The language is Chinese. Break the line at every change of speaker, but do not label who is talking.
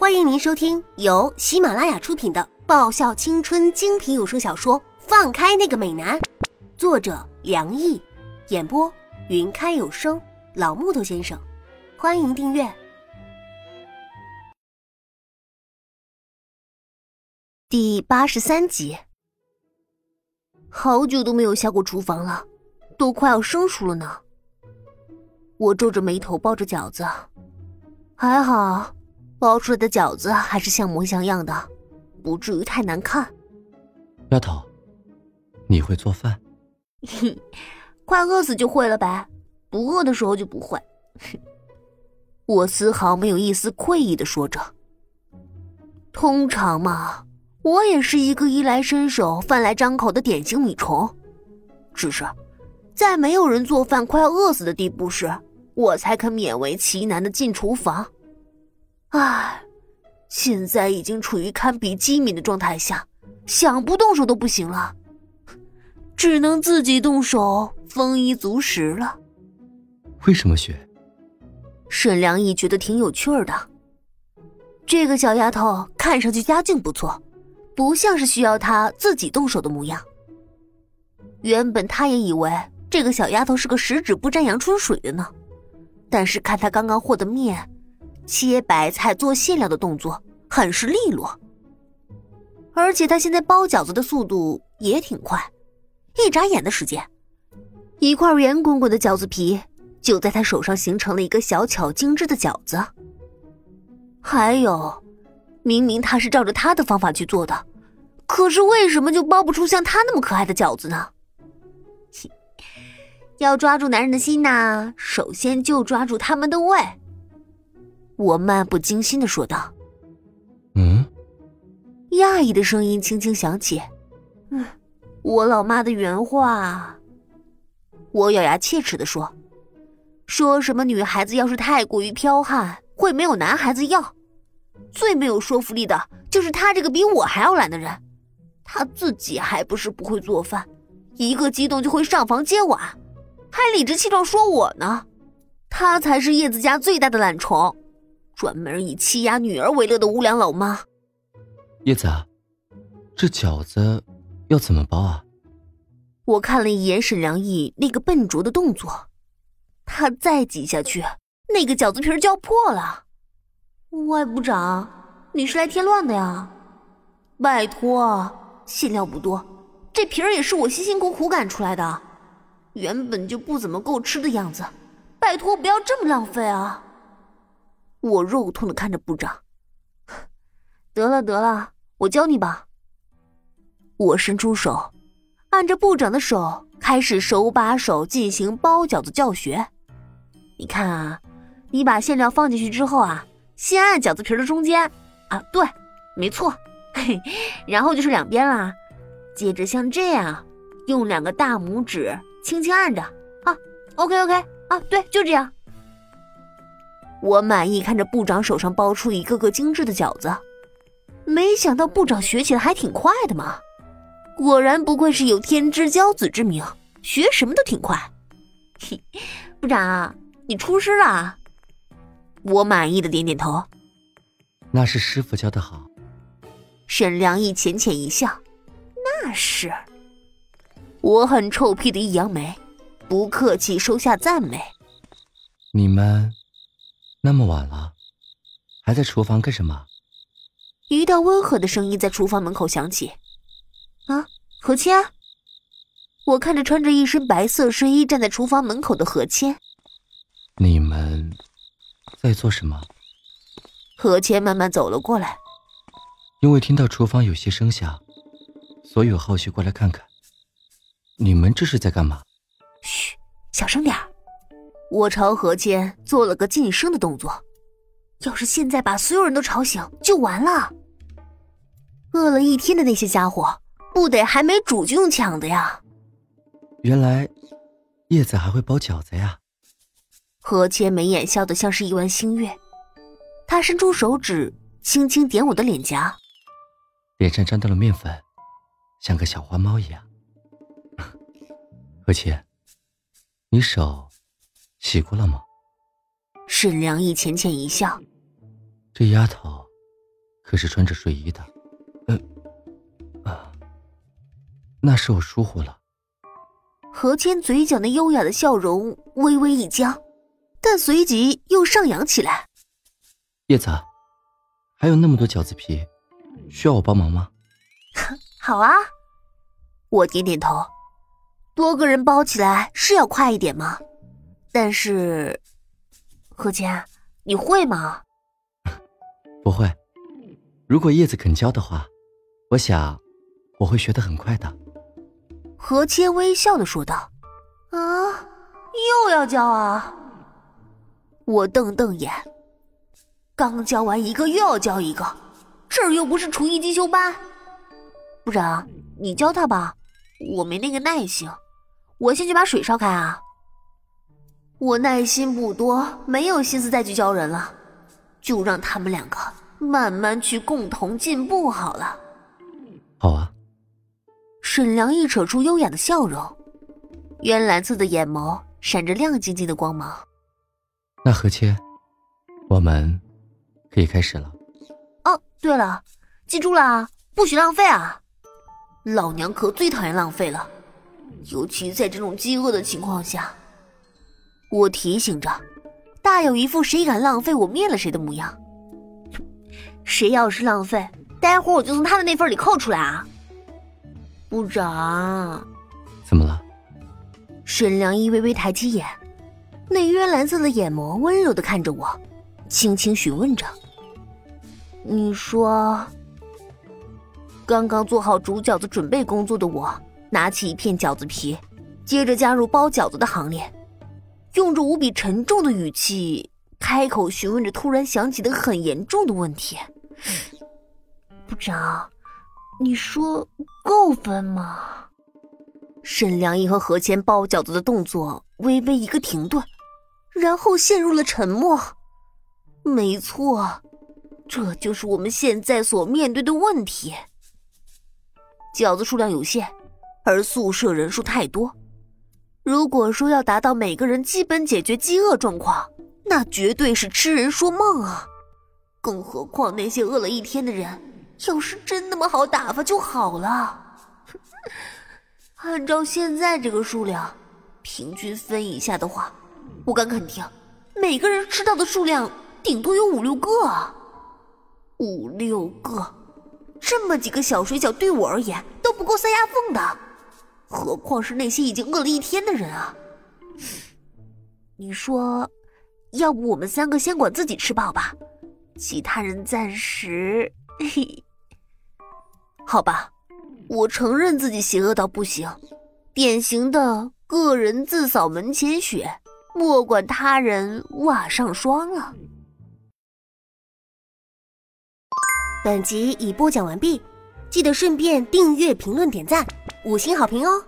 欢迎您收听由喜马拉雅出品的爆笑青春精品有声小说《放开那个美男》，作者梁毅，演播云开有声老木头先生。欢迎订阅第八十三集。好久都没有下过厨房了，都快要生疏了呢。我皱着眉头包着饺子，还好。包出来的饺子还是像模像样的，不至于太难看。
丫头，你会做饭？
哼，快饿死就会了呗，不饿的时候就不会。我丝毫没有一丝愧意的说着。通常嘛，我也是一个衣来伸手、饭来张口的典型米虫，只是在没有人做饭快要饿死的地步时，我才肯勉为其难的进厨房。唉，现在已经处于堪比饥民的状态下，想不动手都不行了，只能自己动手丰衣足食了。
为什么学？
沈良义觉得挺有趣的。这个小丫头看上去家境不错，不像是需要她自己动手的模样。原本他也以为这个小丫头是个十指不沾阳春水的呢，但是看她刚刚和的面。切白菜、做馅料的动作很是利落，而且他现在包饺子的速度也挺快，一眨眼的时间，一块圆滚滚的饺子皮就在他手上形成了一个小巧精致的饺子。还有，明明他是照着他的方法去做的，可是为什么就包不出像他那么可爱的饺子呢？要抓住男人的心呐，首先就抓住他们的胃。我漫不经心的说道：“
嗯。”
讶异的声音轻轻响起，“嗯，我老妈的原话。”我咬牙切齿的说：“说什么女孩子要是太过于剽悍，会没有男孩子要。最没有说服力的就是他这个比我还要懒的人，他自己还不是不会做饭，一个激动就会上房揭瓦，还理直气壮说我呢。他才是叶子家最大的懒虫。”专门以欺压女儿为乐的无良老妈，
叶子，这饺子要怎么包啊？
我看了一眼沈良义那个笨拙的动作，他再挤下去，那个饺子皮就要破了。外部长，你是来添乱的呀？拜托，馅料不多，这皮儿也是我辛辛苦苦擀出来的，原本就不怎么够吃的样子，拜托不要这么浪费啊！我肉痛的看着部长，得了得了，我教你吧。我伸出手，按着部长的手，开始手把手进行包饺子教学。你看啊，你把馅料放进去之后啊，先按饺子皮的中间啊，对，没错，嘿，然后就是两边啦。接着像这样，用两个大拇指轻轻按着啊，OK OK 啊，对，就这样。我满意看着部长手上包出一个个精致的饺子，没想到部长学起来还挺快的嘛，果然不愧是有天之骄子之名，学什么都挺快。嘿，部长，你出师了？我满意的点点头。
那是师傅教的好。
沈良义浅浅一笑，那是。我很臭屁的一扬眉，不客气收下赞美。
你们。那么晚了，还在厨房干什么？
一道温和的声音在厨房门口响起。啊，何谦！我看着穿着一身白色睡衣站在厨房门口的何谦。
你们在做什么？
何谦慢慢走了过来。
因为听到厨房有些声响，所以我好奇过来看看。你们这是在干嘛？
嘘，小声点儿。我朝何谦做了个噤声的动作，要是现在把所有人都吵醒，就完了。饿了一天的那些家伙，不得还没煮就用抢的呀？
原来叶子还会包饺子呀？
何谦眉眼笑得像是一弯星月，他伸出手指轻轻点我的脸颊，
脸上沾到了面粉，像个小花猫一样。何谦，你手。洗过了吗？
沈良义浅浅一笑，
这丫头可是穿着睡衣的。嗯，啊，那是我疏忽了。
何谦嘴角那优雅的笑容微微一僵，但随即又上扬起来。
叶子，还有那么多饺子皮，需要我帮忙吗？
好啊，我点点头。多个人包起来是要快一点吗？但是，何谦，你会吗？
不会。如果叶子肯教的话，我想我会学得很快的。
何谦微笑的说道：“啊，又要教啊？”我瞪瞪眼，刚教完一个又要教一个，这儿又不是厨艺进修班。部长，你教他吧，我没那个耐性。我先去把水烧开啊。我耐心不多，没有心思再去教人了，就让他们两个慢慢去共同进步好了。
好啊。
沈良一扯出优雅的笑容，渊蓝色的眼眸闪着亮晶晶的光芒。
那何谦，我们可以开始了。
哦，对了，记住了啊，不许浪费啊！老娘可最讨厌浪费了，尤其在这种饥饿的情况下。我提醒着，大有一副谁敢浪费我灭了谁的模样。谁要是浪费，待会儿我就从他的那份里扣出来啊！部长，
怎么了？
沈良一微微抬起眼，那约蓝色的眼眸温柔的看着我，轻轻询问着：“你说，刚刚做好煮饺子准备工作的我，拿起一片饺子皮，接着加入包饺子的行列，用着无比沉重的语气开口询问着突然想起的很严重的问题，部长。”你说够分吗？沈良一和何谦包饺子的动作微微一个停顿，然后陷入了沉默。没错，这就是我们现在所面对的问题。饺子数量有限，而宿舍人数太多。如果说要达到每个人基本解决饥饿状况，那绝对是痴人说梦啊！更何况那些饿了一天的人。要是真那么好打发就好了。按照现在这个数量，平均分一下的话，我敢肯定，每个人吃到的数量顶多有五六个啊。五六个，这么几个小水饺对我而言都不够塞牙缝的，何况是那些已经饿了一天的人啊！你说，要不我们三个先管自己吃饱吧，其他人暂时……嘿。好吧，我承认自己邪恶到不行，典型的个人自扫门前雪，莫管他人瓦上霜了。本集已播讲完毕，记得顺便订阅、评论、点赞、五星好评哦！